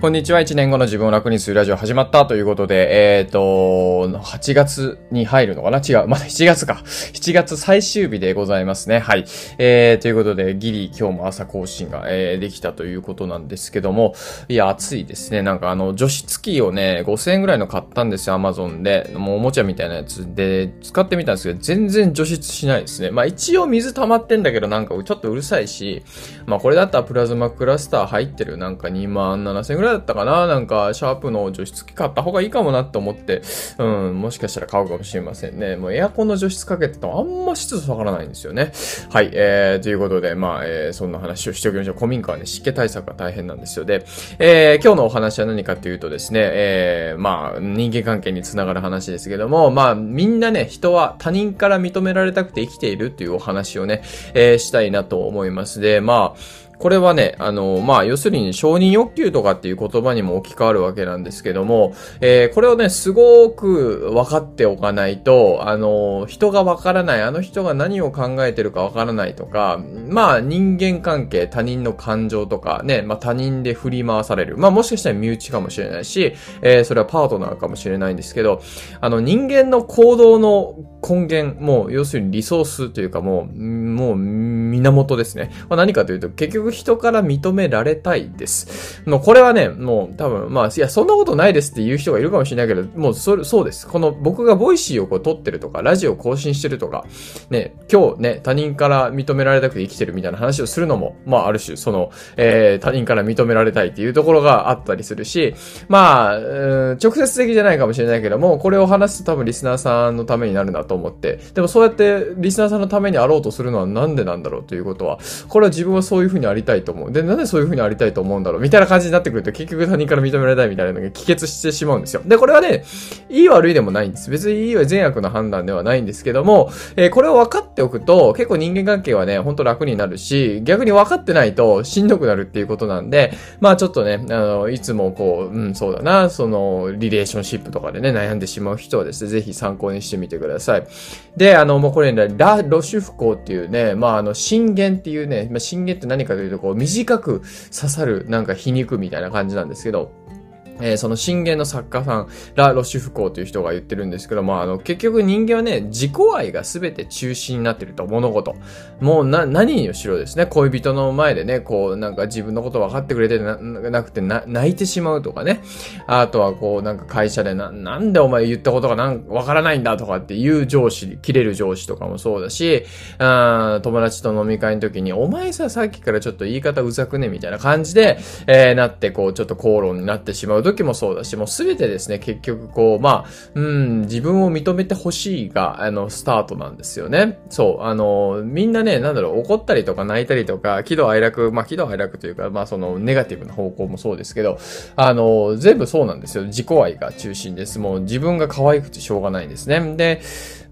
こんにちは。1年後の自分を楽にするラジオ始まったということで、えっ、ー、と、8月に入るのかな？違う。まだ7月か。7月最終日でございますね。はい。えー、ということで、ギリ今日も朝更新が、えー、できたということなんですけども、いや、暑いですね。なんかあの、除湿機をね、5000円ぐらいの買ったんですよ。Amazon で。もうおもちゃみたいなやつで、使ってみたんですけど、全然除湿しないですね。まあ一応水溜まってんだけど、なんかちょっとうるさいし、まあこれだったらプラズマクラスター入ってる、なんか2万7000円ぐらいだったかな？なんか、シャープの除湿機買った方がいいかもなって思って、うん、もしかしたら買うかもしれませんね。もうエアコンの除湿かけてとあんま湿度下がらないんですよね。はい、えー、ということで、まあ、えー、そんな話をしておきましょう。古民家はね、湿気対策が大変なんですよ。で、えー、今日のお話は何かというとですね、えー、まあ、人間関係につながる話ですけども、まあ、みんなね、人は他人から認められたくて生きているっていうお話をね、えー、したいなと思います。で、まあ、これはね、あの、まあ、要するに承認欲求とかっていう言葉にも置き換わるわけなんですけども、えー、これをね、すごく分かっておかないと、あの、人が分からない、あの人が何を考えてるか分からないとか、まあ、人間関係、他人の感情とか、ね、まあ、他人で振り回される。まあ、もしかしたら身内かもしれないし、えー、それはパートナーかもしれないんですけど、あの、人間の行動の根源、もう、要するにリソースというかもう、もう、源ですね。まあ、何かというと、結局人から認められたいです。もうこれはね、もう多分、まあ、いや、そんなことないですって言う人がいるかもしれないけど、もうそれ、そうです。この僕がボイシーをこう撮ってるとか、ラジオを更新してるとか、ね、今日ね、他人から認められたくて生きてるみたいな話をするのも、まあ、ある種、その、えー、他人から認められたいっていうところがあったりするし、まあ、直接的じゃないかもしれないけども、これを話すと多分リスナーさんのためになるなと思って、でもそうやってリスナーさんのためにあろうとするのはなんでなんだろうということは、これは自分はそういうふうにありたいと思う。で、なんでそういう風にありたいと思うんだろう？みたいな感じになってくると結局他人から認められたいみたいなのが帰結してしまうんですよ。で、これはね、いい悪いでもないんです。別にいいは善悪の判断ではないんですけども、えー、これを分かっておくと結構人間関係はね、ほんと楽になるし、逆に分かってないとしんどくなるっていうことなんで、まあちょっとね、あの、いつもこう、うん、そうだな、その、リレーションシップとかでね、悩んでしまう人はですね、ぜひ参考にしてみてください。で、あの、もうこれね、ラ・ロシュフコっていうね、まああの、震源っていうね、まあ、震源って何かというと、こう、短く刺さるなんか皮肉みたいな感じなんですけど、えー、その震源の作家さん、ラ・ロシュフコーという人が言ってるんですけども、あの、結局人間はね、自己愛が全て中心になってると、物事。もうな、何にしろですね、恋人の前でね、こう、なんか自分のこと分かってくれてななくて、泣いてしまうとかね。あとはこう、なんか会社でな、なんでお前言ったことがなん分からないんだとかっていう上司、切れる上司とかもそうだし、あ友達と飲み会の時に、お前さ、さっきからちょっと言い方うざくねみたいな感じで、えー、なって、こう、ちょっと口論になってしまうと時もそうだし、もうすべてですね、結局こう、まあ、うん、自分を認めてほしいが、あの、スタートなんですよね。そう、あの、みんなね、なんだろう、怒ったりとか泣いたりとか、喜怒哀楽、まあ、喜怒哀楽というか、まあ、その、ネガティブな方向もそうですけど、あの、全部そうなんですよ。自己愛が中心です。もう自分が可愛くてしょうがないんですね。で、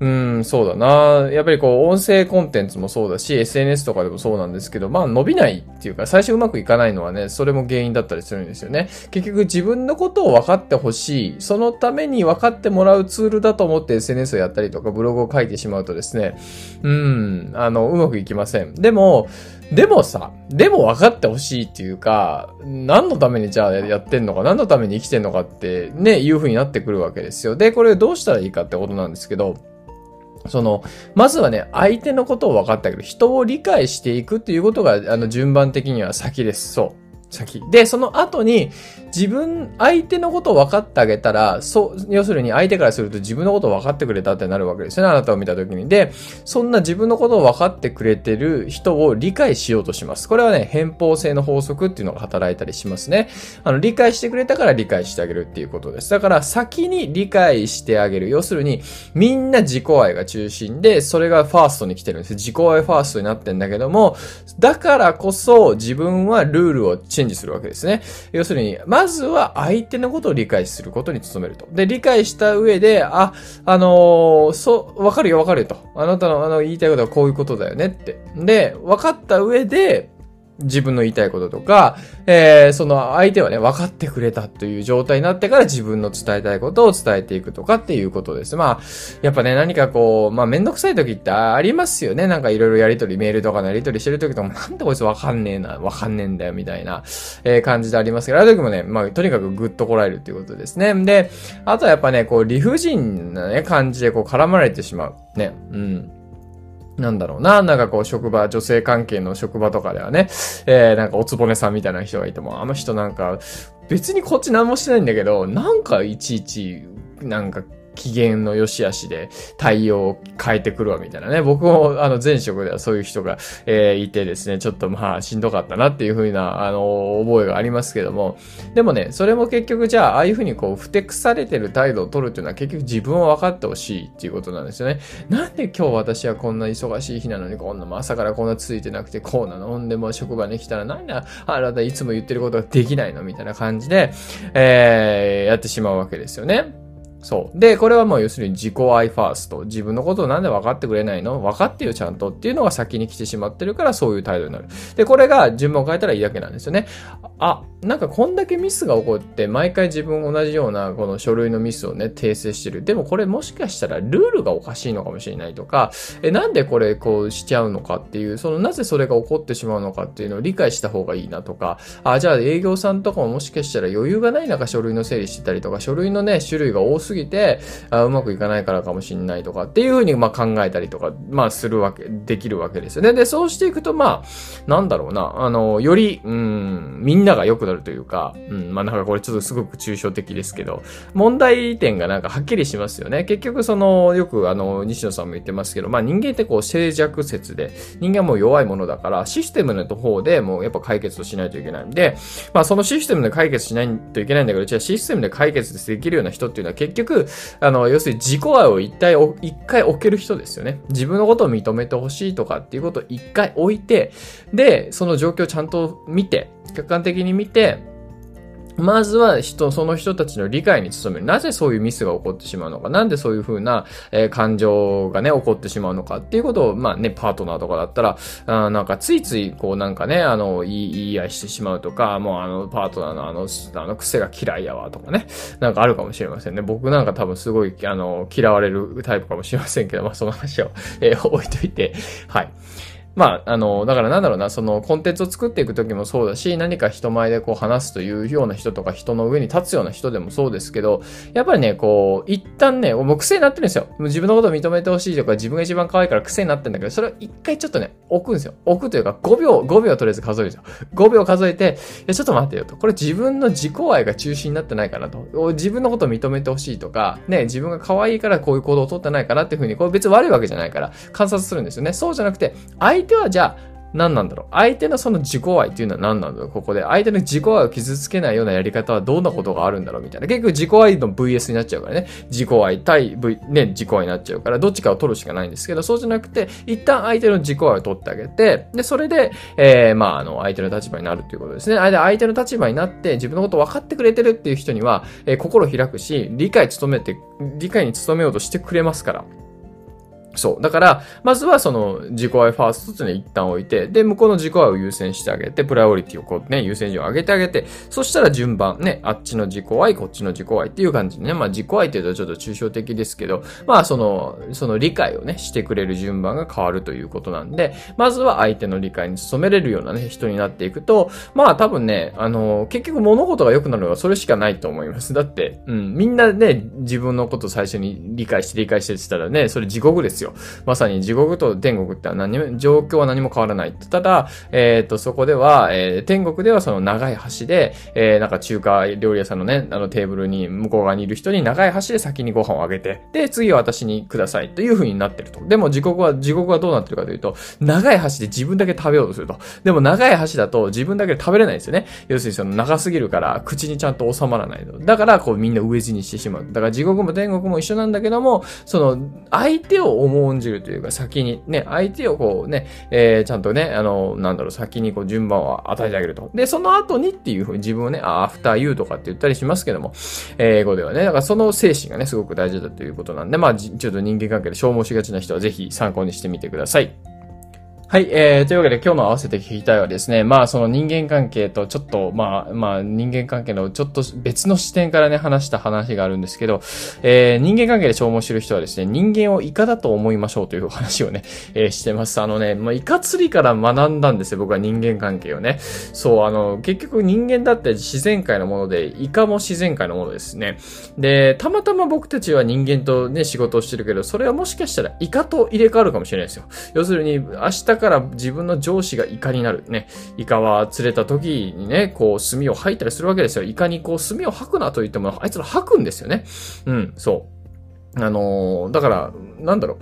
うん、そうだな。やっぱりこう、音声コンテンツもそうだし、SNS とかでもそうなんですけど、まあ伸びないっていうか、最初うまくいかないのはね、それも原因だったりするんですよね。結局自分のことを分かってほしい。そのために分かってもらうツールだと思って SNS をやったりとか、ブログを書いてしまうとですね、うん、あの、うまくいきません。でも、でもさ、でも分かってほしいっていうか、何のためにじゃあやってんのか、何のために生きてんのかってね、いう風になってくるわけですよ。で、これどうしたらいいかってことなんですけど、その、まずはね、相手のことを分かってあげる。人を理解していくっていうことが、あの、順番的には先です。そう。先。で、その後に、自分、相手のことを分かってあげたら、そう、要するに相手からすると自分のことを分かってくれたってなるわけですよね、あなたを見たときに。で、そんな自分のことを分かってくれてる人を理解しようとします。これはね、偏方性の法則っていうのが働いたりしますね。あの、理解してくれたから理解してあげるっていうことです。だから、先に理解してあげる。要するに、みんな自己愛が中心で、それがファーストに来てるんです。自己愛ファーストになってんだけども、だからこそ自分はルールをチェンジするわけですね。要するに、まずは相手のことを理解することに努めると。で、理解した上で、あ、あのー、そう、わかるよわかるよと。あなたのあの言いたいことはこういうことだよねって。で、分かった上で、自分の言いたいこととか、えー、その相手はね、分かってくれたという状態になってから自分の伝えたいことを伝えていくとかっていうことです。まあ、やっぱね、何かこう、まあめんどくさい時ってありますよね。なんかいろいろやりとり、メールとかのやりとりしてる時とも、なんでこいつ分かんねえな、分かんねえんだよ、みたいな、えー、感じでありますけど、ある時もね、まあとにかくグッとこらえるっていうことですね。で、あとはやっぱね、こう理不尽なね、感じでこう絡まれてしまう。ね。うん。なんだろうな。なんかこう、職場、女性関係の職場とかではね、えー、なんかおつぼねさんみたいな人がいても、あの人なんか、別にこっち何もしてないんだけど、なんかいちいち、なんか機嫌の良し悪しで対応を変えてくるわ、みたいなね。僕も、あの、前職ではそういう人が、えー、いてですね、ちょっとまあ、しんどかったなっていう風な、あの、覚えがありますけども、でもね、それも結局じゃあ、ああいう風にこう、ふてくされてる態度を取るっていうのは結局自分を分かってほしいっていうことなんですよね。なんで今日私はこんな忙しい日なのに、こんな、朝からこんなついてなくて、こうなの？ほんでも職場に来たら、なんであなたいつも言ってることができないの？みたいな感じで、えー、やってしまうわけですよね。そう。で、これはもう要するに自己愛ファースト。自分のことをなんで分かってくれないの？分かってよ、ちゃんとっていうのが先に来てしまってるからそういう態度になる。で、これが順番を変えたらいいだけなんですよね。あ、なんかこんだけミスが起こって、毎回自分同じようなこの書類のミスをね、訂正してる。でもこれもしかしたらルールがおかしいのかもしれないとか、え、なんでこれこうしちゃうのかっていう、そのなぜそれが起こってしまうのかっていうのを理解した方がいいなとか、あ、じゃあ営業さんとかももしかしたら余裕がない中書類の整理してたりとか、書類のね、種類が多すぎて、あうまくいかないからかもしれないとかっていうふうにまあ考えたりとか、まあするわけ、できるわけですよね。で、そうしていくとまあ、なんだろうな、あの、より、うん、みんなが良くなるというか、うん、まあなんかこれちょっとすごく抽象的ですけど、問題点がなんかはっきりしますよね。結局その、よくあの、西野さんも言ってますけど、まあ人間ってこう静寂説で、人間はもう弱いものだから、システムの方でもうやっぱ解決をしないといけないんで、まあそのシステムで解決しないといけないんだけど、じゃあシステムで解決できるような人っていうのは結局、あの、要するに自己愛を一体、一回置ける人ですよね。自分のことを認めてほしいとかっていうことを一回置いて、で、その状況をちゃんと見て、客観的に見て、まずは人、その人たちの理解に努める。なぜそういうミスが起こってしまうのか。なんでそういうふうな、えー、感情がね、起こってしまうのかっていうことを、まあね、パートナーとかだったら、あなんかついつい、こうなんかね、あの、言い、言い合いしてしまうとか、もうあの、パートナーのあの、あの癖が嫌いやわとかね。なんかあるかもしれませんね。僕なんか多分すごい、あの、嫌われるタイプかもしれませんけど、まあその話を、えー、置いといて、はい。まあ、あの、だからなんだろうな、そのコンテンツを作っていくときもそうだし、何か人前でこう話すというような人とか人の上に立つような人でもそうですけど、やっぱりね、こう、一旦ね、もう癖になってるんですよ。もう自分のことを認めてほしいとか、自分が一番可愛いから癖になってるんだけど、それを一回ちょっとね、置くんですよ。置くというか、5秒、5秒とりあえず数えるんですよ。5秒数えて、いや、ちょっと待ってよと。これ自分の自己愛が中心になってないかなと。自分のことを認めてほしいとか、ね、自分が可愛いからこういう行動をとってないかなっていうふうに、これ別に悪いわけじゃないから、観察するんですよね。そうじゃなくて、相手はじゃあ、何なんだろう？相手のその自己愛っていうのは何なんだろう？ここで。相手の自己愛を傷つけないようなやり方はどんなことがあるんだろう？みたいな。結局自己愛の VS になっちゃうからね。自己愛対 V、ね、自己愛になっちゃうから、どっちかを取るしかないんですけど、そうじゃなくて、一旦相手の自己愛を取ってあげて、で、それで、えー、まあ、あの、相手の立場になるっていうことですね。相手の立場になって、自分のこと分かってくれてるっていう人には、えー、心を開くし、理解努めて、理解に努めようとしてくれますから。そう。だから、まずはその自己愛ファーストっていうのを一旦置いて、で、向こうの自己愛を優先してあげて、プライオリティをこうね、優先順位を上げてあげて、そしたら順番ね、あっちの自己愛、こっちの自己愛っていう感じでね、まあ自己愛っていうとちょっと抽象的ですけど、まあその、その理解をね、してくれる順番が変わるということなんで、まずは相手の理解に努めれるようなね、人になっていくと、まあ多分ね、あの、結局物事が良くなるのはそれしかないと思います。だって、うん、みんなね、自分のこと最初に理解して理解してって言ったらね、それ地獄ですよ。まさに地獄と天国って何も、状況は何も変わらない。ただ、えっ、ー、と、そこでは、えー、天国ではその長い橋で、えー、なんか中華料理屋さんのね、あのテーブルに向こう側にいる人に長い橋で先にご飯をあげて、で、次は私にくださいという風になってると。でも地獄は、地獄はどうなってるかというと、長い橋で自分だけ食べようとすると。でも長い橋だと自分だけで食べれないんですよね。要するにその長すぎるから口にちゃんと収まらないと。だからこうみんな飢え死にしてしまう。だから地獄も天国も一緒なんだけども、その相手を重んじるというか先にね、相手をこうね、えー、ちゃんとね、あの、なんだろう、先にこう順番を与えてあげると。で、その後にっていうふうに自分をね、アフターユーとかって言ったりしますけども、英語ではね、だからその精神がね、すごく大事だということなんで、まあ、ちょっと人間関係で消耗しがちな人はぜひ参考にしてみてください。はい、えー、というわけで今日の合わせて聞きたいはですね、まあその人間関係とちょっと、まあ、まあ人間関係のちょっと別の視点からね、話した話があるんですけど、えー、人間関係で消耗してる人はですね、人間をイカだと思いましょうという話をね、えー、してます。あのね、まあイカ釣りから学んだんですよ、僕は人間関係をね。そう、あの、結局人間だって自然界のもので、イカも自然界のものですね。で、たまたま僕たちは人間とね、仕事をしてるけど、それはもしかしたらイカと入れ替わるかもしれないですよ。要するに、明日だから自分の上司がイカになる。ね。イカは釣れた時にね、こう、墨を吐いたりするわけですよ。イカにこう、墨を吐くなと言っても、あいつら吐くんですよね。うん、そう。あのー、だから、なんだろう。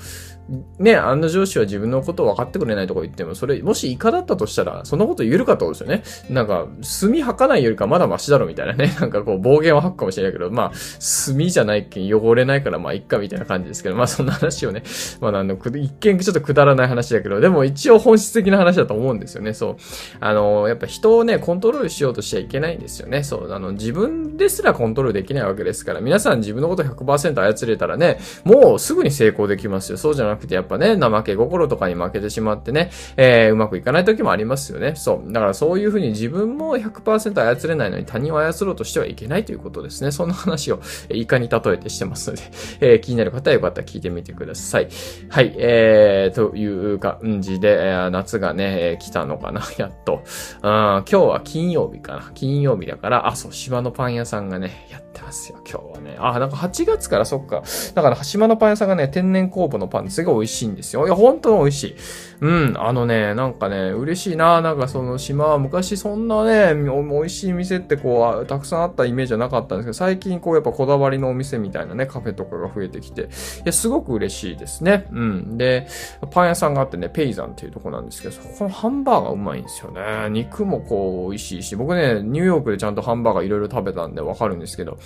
ね、あの上司は自分のことを分かってくれないとか言っても、それ、もしイカだったとしたら、そんなこと言えるかってことですよね。なんか、炭吐かないよりかまだマシだろみたいなね。なんかこう、暴言を吐くかもしれないけど、まあ、炭じゃないけん汚れないからまあ、いっかみたいな感じですけど、まあそんな話をね、まああの、一見ちょっとくだらない話だけど、でも一応本質的な話だと思うんですよね。そう。あの、やっぱ人をね、コントロールしようとしちゃいけないんですよね。そう。あの、自分ですらコントロールできないわけですから、皆さん自分のこと100%操れたらね、もうすぐに成功できますよ。そうじゃなくて、やっぱね、生負け心とかに負けてしまってね、えー、うまくいかない時もありますよね。そう。だからそういうふうに自分も100%操れないのに他人を操ろうとしてはいけないということですね。そんな話を、いかに例えてしてますので、えー、気になる方はよかったら聞いてみてください。はい、えー、という感じで、えー、夏がね、えー、来たのかな、やっと。あ今日は金曜日かな。金曜日だから、あ、そう、芝のパン屋さんがね、やってますよ、今日はね。あ、なんか8月からそっか。だから、島のパン屋さんがね、天然酵母のパンすごい美味しいんですよ。いや、本当に美味しい。うん、あのね、なんかね、嬉しいな。なんかその島は昔そんなね、美味しい店ってこう、たくさんあったイメージはなかったんですけど、最近こうやっぱこだわりのお店みたいなね、カフェとかが増えてきて、いや、すごく嬉しいですね。うん。で、パン屋さんがあってね、ペイザンっていうとこなんですけど、そこのハンバーガーうまいんですよね。肉もこう、美味しいし、僕ね、ニューヨークでちゃんとハンバーガーいろいろ食べたんでわかるんですけど、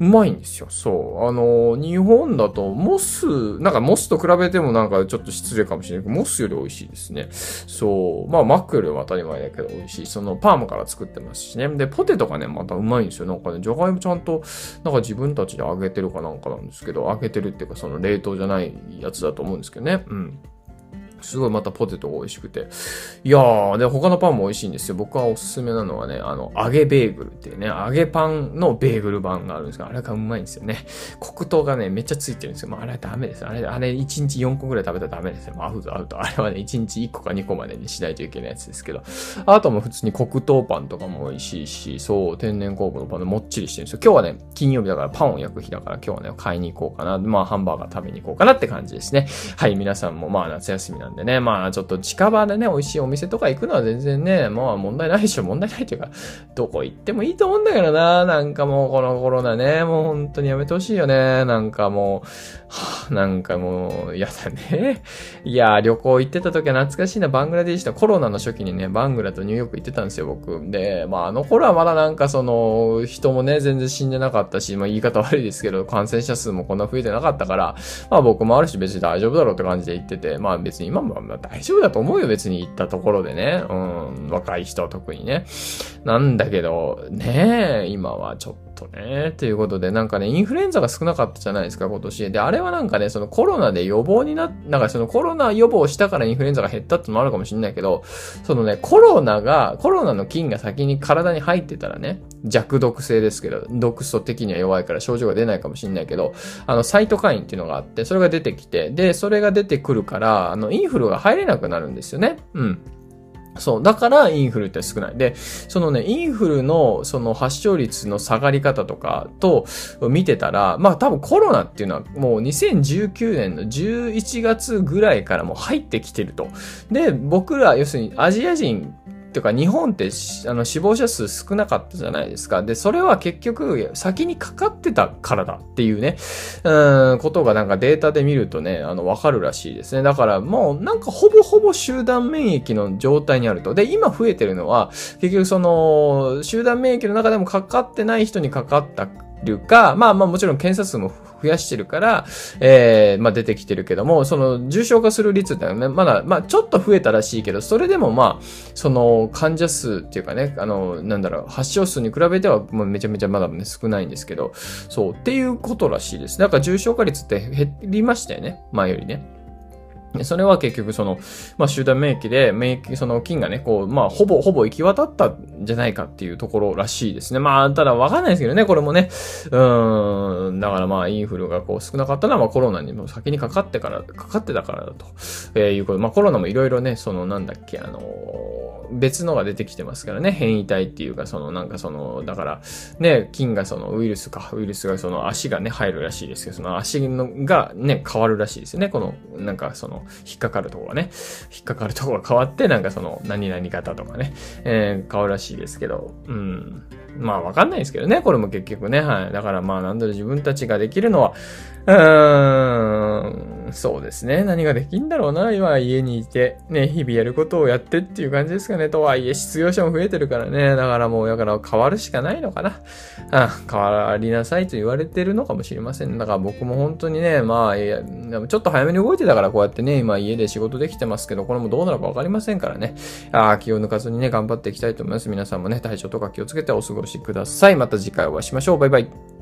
うまいんですよ。そう。あの、日本だと、モス、なんかモスと比べてもなんかちょっと失礼かもしれないけど、モスより美味しいですね。そう。まあ、マックよりは当たり前だけど美味しい。その、パームから作ってますしね。で、ポテトがね、またうまいんですよ。なんかね、じゃがいもちゃんと、なんか自分たちで揚げてるかなんかなんですけど、揚げてるっていうか、その冷凍じゃないやつだと思うんですけどね。うん。すごいまたポテトが美味しくて。いやー、で、他のパンも美味しいんですよ。僕はおすすめなのはね、あの、揚げベーグルっていうね、揚げパンのベーグル版があるんですが、あれがうまいんですよね。黒糖がね、めっちゃついてるんですよ。まあ、あれはダメです。あれ、あれ1日4個ぐらい食べたらダメですよ。まあ、アウトアウト。あれはね、1日1個か2個までにしないといけないやつですけど。あとも普通に黒糖パンとかも美味しいし、そう、天然酵母のパンでもっちりしてるんですよ。今日はね、金曜日だからパンを焼く日だから今日はね、買いに行こうかな。まあ、ハンバーガー食べに行こうかなって感じですね。はい、皆さんもまあ、夏休みなでね、まあ、ちょっと近場でね、美味しいお店とか行くのは全然ね、まあ問題ないでしょ。問題ないというか、どこ行ってもいいと思うんだけどな。なんかもうこのコロナね、もう本当にやめてほしいよね。なんかもう、はあ、なんかもう、やだね。いや、旅行行ってた時は懐かしいな。バングラディッシュコロナの初期にね、バングラとニューヨーク行ってたんですよ、僕。で、まああの頃はまだなんかその、人もね、全然死んでなかったし、まあ言い方悪いですけど、感染者数もこんな増えてなかったから、まあ僕もあるし別に大丈夫だろうって感じで言ってて、まあ別に今まあまあ大丈夫だと思うよ、別に行ったところでね。うん、若い人は特にね。なんだけど、ねえ、今はちょっとね。ということで、なんかね、インフルエンザが少なかったじゃないですか、今年。で、あれはなんかね、そのコロナで予防にな、なんかそのコロナ予防したからインフルエンザが減ったってのもあるかもしれないけど、そのね、コロナが、コロナの菌が先に体に入ってたらね、弱毒性ですけど、毒素的には弱いから症状が出ないかもしれないけど、あの、サイトカインっていうのがあって、それが出てきて、で、それが出てくるから、あの、インフルが入れなくなるんですよね。うん。そう。だからインフルって少ない。で、そのね、インフルのその発症率の下がり方とかと見てたら、まあ多分コロナっていうのはもう2019年の11月ぐらいからもう入ってきてると。で、僕ら、要するにアジア人ていうか日本ってあの死亡者数少なかったじゃないですか。で、それは結局先にかかってたからだっていうね、うん、ことがなんかデータで見るとね、あの、わかるらしいですね。だからもうなんかほぼほぼ集団免疫の状態にあると。で、今増えてるのは、結局その、集団免疫の中でもかかってない人にかかったるか、まあまあもちろん検査数も増やしてるから、えー、まあ出てきてるけども、その重症化する率ってね、まだ、まあちょっと増えたらしいけど、それでもまあ、その患者数っていうかね、あの、なんだろう、発症数に比べてはもうめちゃめちゃまだね、少ないんですけど、そう、っていうことらしいです。だから重症化率って減りましたよね、前よりね。それは結局その、まあ集団免疫で、免疫、その菌がね、こう、まあほぼほぼ行き渡ったんじゃないかっていうところらしいですね。まあ、ただわかんないですけどね、これもね。うん、だからまあインフルがこう少なかったのは、まあコロナにも先にかかってから、かかってたからだと、えー、いうこと。まあコロナもいろいろね、そのなんだっけ、あの別のが出てきてますからね、変異体っていうか、そのなんかその、だから、ね、菌がそのウイルスか、ウイルスがその足がね、入るらしいですけど、その足のがね、変わるらしいですよね。この、なんかその、引っかかるところがね、引っかかるところが変わって、なんかその、何々型とかね、えー、変わるらしいですけど、うん。まあわかんないですけどね、これも結局ね、はい。だからまあなんだろ自分たちができるのは、うーん、そうですね。何ができんだろうな。今家にいて、ね、日々やることをやってっていう感じですかね。とはいえ、失業者も増えてるからね。だからもう、だから変わるしかないのかな。あ変わりなさいと言われてるのかもしれません。だから僕も本当にね、まあ、えー、ちょっと早めに動いてたからこうやってね、今家で仕事できてますけど、これもどうなるかわかりませんからね。あ気を抜かずにね、頑張っていきたいと思います。皆さんもね、体調とか気をつけてお過ごしください。また次回お会いしましょう。バイバイ。